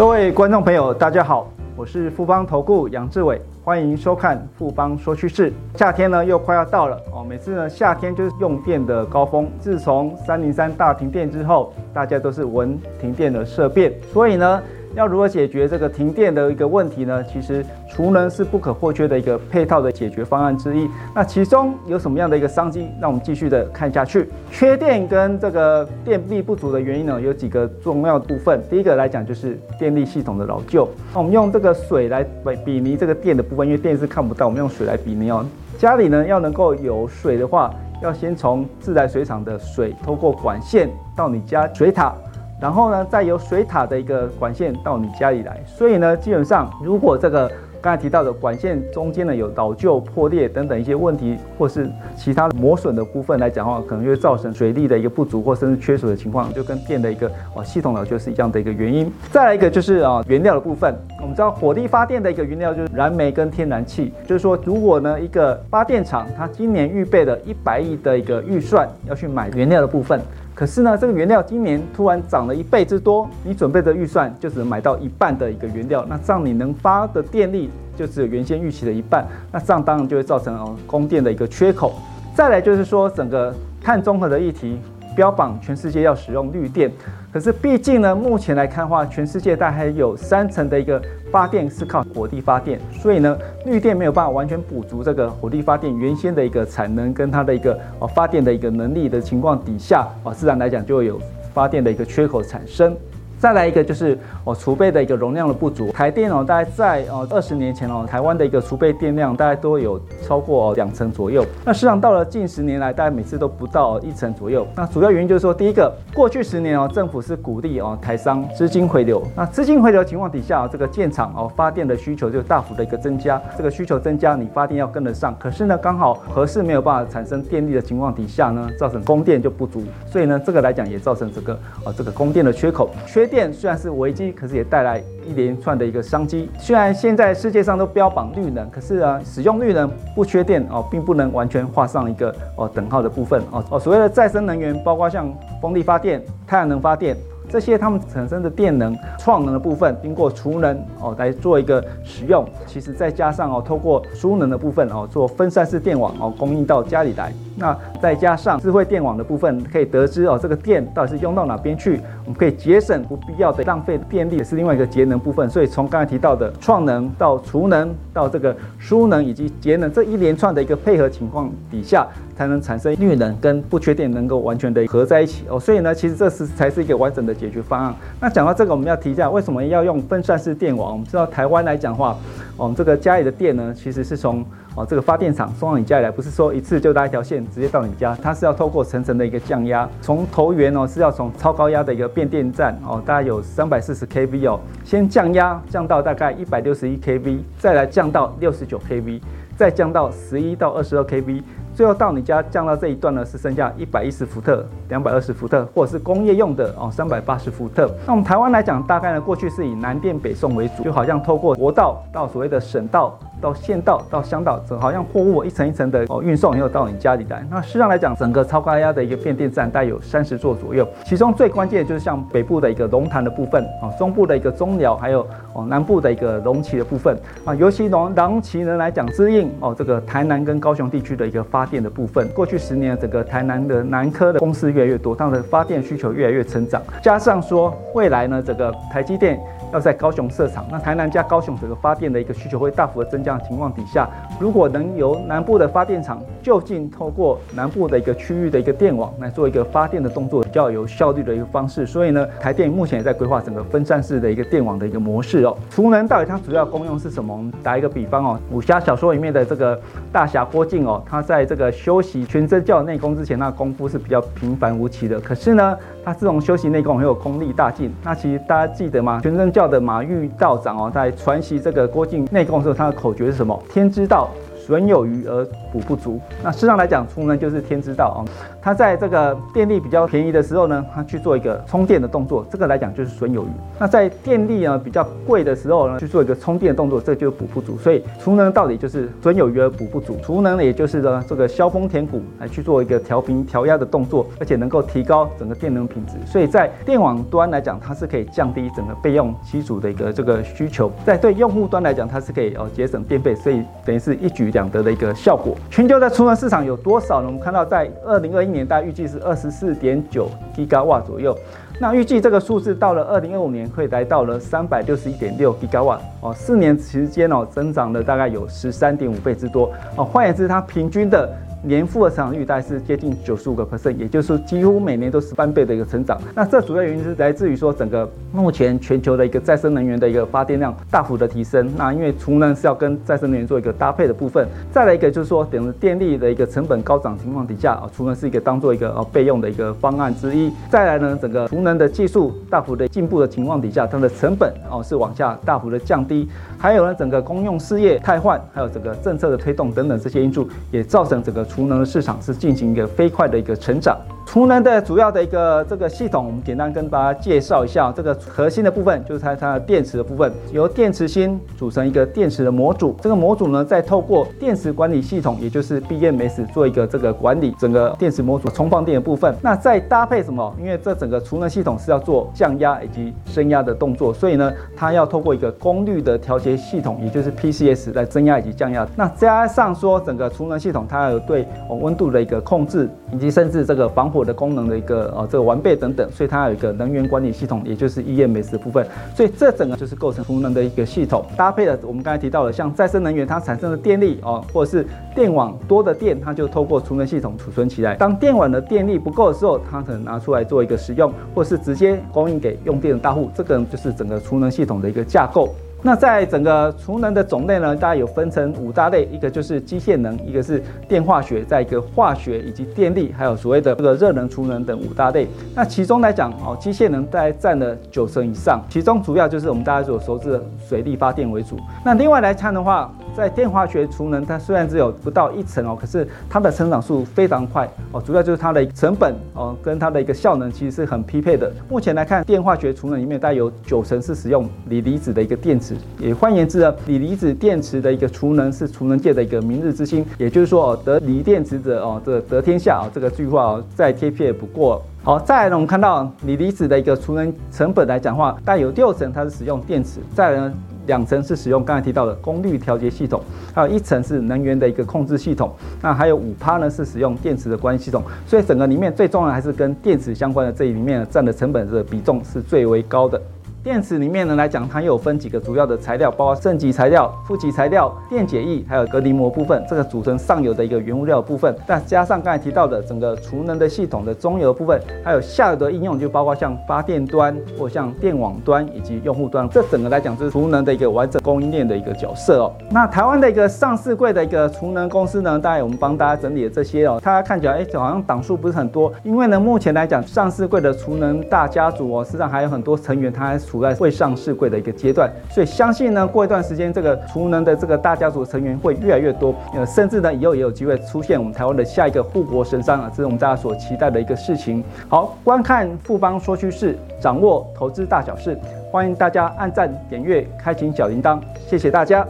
各位观众朋友，大家好，我是富邦投顾杨志伟，欢迎收看富邦说趋势。夏天呢又快要到了哦，每次呢夏天就是用电的高峰。自从三零三大停电之后，大家都是闻停电的色变，所以呢。要如何解决这个停电的一个问题呢？其实储能是不可或缺的一个配套的解决方案之一。那其中有什么样的一个商机？让我们继续的看下去。缺电跟这个电力不足的原因呢，有几个重要部分。第一个来讲就是电力系统的老旧。那我们用这个水来比比拟这个电的部分，因为电是看不到，我们用水来比拟哦。家里呢要能够有水的话，要先从自来水厂的水透过管线到你家水塔。然后呢，再由水塔的一个管线到你家里来。所以呢，基本上如果这个刚才提到的管线中间呢有老旧、破裂等等一些问题，或是其他磨损的部分来讲的话，可能就会造成水力的一个不足或甚至缺水的情况，就跟电的一个哦系统老旧是一样的一个原因。再来一个就是啊原料的部分，我们知道火力发电的一个原料就是燃煤跟天然气，就是说如果呢一个发电厂它今年预备了一百亿的一个预算要去买原料的部分。可是呢，这个原料今年突然涨了一倍之多，你准备的预算就只能买到一半的一个原料，那这样你能发的电力就只有原先预期的一半，那这样当然就会造成哦供电的一个缺口。再来就是说，整个碳综合的议题。标榜全世界要使用绿电，可是毕竟呢，目前来看的话，全世界大概有三成的一个发电是靠火力发电，所以呢，绿电没有办法完全补足这个火力发电原先的一个产能跟它的一个哦发电的一个能力的情况底下，啊，自然来讲就会有发电的一个缺口产生。再来一个就是哦，储备的一个容量的不足。台电哦，大概在哦二十年前哦，台湾的一个储备电量大概都有超过两成左右。那实际上到了近十年来，大概每次都不到一成左右。那主要原因就是说，第一个，过去十年哦，政府是鼓励哦台商资金回流。那资金回流情况底下哦，这个建厂哦发电的需求就大幅的一个增加。这个需求增加，你发电要跟得上。可是呢，刚好核四没有办法产生电力的情况底下呢，造成供电就不足。所以呢，这个来讲也造成这个哦这个供电的缺口缺。电虽然是危机，可是也带来一连串的一个商机。虽然现在世界上都标榜绿能，可是啊，使用绿能不缺电哦，并不能完全画上一个哦等号的部分哦哦。所谓的再生能源，包括像风力发电、太阳能发电。这些它们产生的电能、创能的部分，经过储能哦来做一个使用，其实再加上哦，透过输能的部分哦，做分散式电网哦，供应到家里来。那再加上智慧电网的部分，可以得知哦，这个电到底是用到哪边去，我们可以节省不必要的浪费电力，也是另外一个节能部分。所以从刚才提到的创能到储能到这个输能以及节能这一连串的一个配合情况底下，才能产生绿能跟不缺电能够完全的合在一起哦。所以呢，其实这是才是一个完整的。解决方案。那讲到这个，我们要提一下为什么要用分散式电网。我们知道台湾来讲的话，我们这个家里的电呢，其实是从哦这个发电厂送到你家里来，不是说一次就拉一条线直接到你家，它是要透过层层的一个降压，从头源哦是要从超高压的一个变电站哦，大概有三百四十 kV 哦，先降压降到大概一百六十一 kV，再来降到六十九 kV，再降到十一到二十二 kV。最后到你家降到这一段呢，是剩下一百一十伏特、两百二十伏特，或者是工业用的哦，三百八十伏特。那我们台湾来讲，大概呢过去是以南电北送为主，就好像透过国道到所谓的省道。到县道到乡道，这好像货物一层一层的哦运送，以后到你家里来。那实际上来讲，整个超高压的一个变电站大概有三十座左右，其中最关键的就是像北部的一个龙潭的部分啊，中部的一个中寮，还有哦南部的一个龙崎的部分啊。尤其龙龙崎呢来讲，支应哦这个台南跟高雄地区的一个发电的部分。过去十年，整个台南的南科的公司越来越多，它的发电需求越来越成长。加上说未来呢，整个台积电要在高雄设厂，那台南加高雄整个发电的一个需求会大幅的增加。的情况底下，如果能由南部的发电厂就近透过南部的一个区域的一个电网来做一个发电的动作，比较有效率的一个方式。所以呢，台电目前也在规划整个分散式的一个电网的一个模式哦。储能到底它主要功用是什么？我们打一个比方哦，武侠小说里面的这个大侠郭靖哦，他在这个修习全真教内功之前，那功夫是比较平凡无奇的。可是呢，他自从修习内功很有功力大进。那其实大家记得吗？全真教的马玉道长哦，在传习这个郭靖内功的时候，他的口诀是什么？天之道。损有余而补不足。那事实上来讲，储能就是天之道啊。它在这个电力比较便宜的时候呢，它去做一个充电的动作，这个来讲就是损有余。那在电力呢比较贵的时候呢，去做一个充电的动作，这就是补不足。所以储能到底就是损有余而补不足。储能呢，也就是呢这个削峰填谷来去做一个调频调压的动作，而且能够提高整个电能品质。所以在电网端来讲，它是可以降低整个备用机组的一个这个需求；在对用户端来讲，它是可以呃节省电费，所以等于是一举两讲得的一个效果。全球在储能市场有多少呢？我们看到在二零二一年，大概预计是二十四点九吉瓦左右。那预计这个数字到了二零二五年会来到了三百六十一点六吉瓦哦，四年时间哦，增长了大概有十三点五倍之多哦。换言之，它平均的。年复合成长率大概是接近九十五个 percent，也就是几乎每年都是翻倍的一个成长。那这主要原因是来自于说整个目前全球的一个再生能源的一个发电量大幅的提升。那因为储能是要跟再生能源做一个搭配的部分。再来一个就是说，等于电力的一个成本高涨情况底下啊，储能是一个当做一个呃备用的一个方案之一。再来呢，整个储能的技术大幅的进步的情况底下，它的成本哦是往下大幅的降低。还有呢，整个公用事业汰换，还有整个政策的推动等等这些因素，也造成整个。储能的市场是进行一个飞快的一个成长。储能的主要的一个这个系统，我们简单跟大家介绍一下。这个核心的部分就是它它的电池的部分，由电池芯组成一个电池的模组。这个模组呢，再透过电池管理系统，也就是 BMS 做一个这个管理整个电池模组充放电的部分。那再搭配什么？因为这整个储能系统是要做降压以及升压的动作，所以呢，它要透过一个功率的调节系统，也就是 PCS 来增压以及降压。那加上说整个储能系统，它有对温度的一个控制，以及甚至这个防火。的功能的一个呃这个完备等等，所以它有一个能源管理系统，也就是 EMS 的部分，所以这整个就是构成储能的一个系统，搭配了我们刚才提到的像再生能源它产生的电力哦，或者是电网多的电，它就透过储能系统储存起来。当电网的电力不够的时候，它可能拿出来做一个使用，或是直接供应给用电的大户，这个就是整个储能系统的一个架构。那在整个储能的种类呢，大概有分成五大类，一个就是机械能，一个是电化学，再一个化学以及电力，还有所谓的这个热能储能等五大类。那其中来讲，哦，机械能大概占了九成以上，其中主要就是我们大家所熟知的水力发电为主。那另外来看的话，在电化学储能，它虽然只有不到一成哦，可是它的成长速非常快哦，主要就是它的成本哦跟它的一个效能其实是很匹配的。目前来看，电化学储能里面大概有九成是使用锂离子的一个电池。也换言之呢，锂离子电池的一个储能是储能界的一个明日之星。也就是说，得锂电池者哦，这得天下啊，这个句话哦，再贴切不过。好，再来呢，我们看到锂离子的一个储能成本来讲话，大概有六成它是使用电池，再来呢，两层是使用刚才提到的功率调节系统，还有一层是能源的一个控制系统，那还有五趴呢是使用电池的管理系统。所以整个里面最重要还是跟电池相关的这里面占的成本的比重是最为高的。电池里面呢来讲，它又有分几个主要的材料，包括正极材料、负极材料、电解液，还有隔离膜部分，这个组成上游的一个原物料部分。再加上刚才提到的整个储能的系统的中游部分，还有下游的应用，就包括像发电端或像电网端以及用户端。这整个来讲就是储能的一个完整供应链的一个角色哦。那台湾的一个上市柜的一个储能公司呢，大概我们帮大家整理了这些哦，它看起来哎，好像档数不是很多，因为呢，目前来讲上市柜的储能大家族哦，实际上还有很多成员，它还处在未上市柜的一个阶段，所以相信呢，过一段时间，这个储能的这个大家族成员会越来越多，呃，甚至呢，以后也有机会出现我们台湾的下一个护国神山啊，这是我们大家所期待的一个事情。好，观看富邦说趋势，掌握投资大小事，欢迎大家按赞、点阅、开启小铃铛，谢谢大家。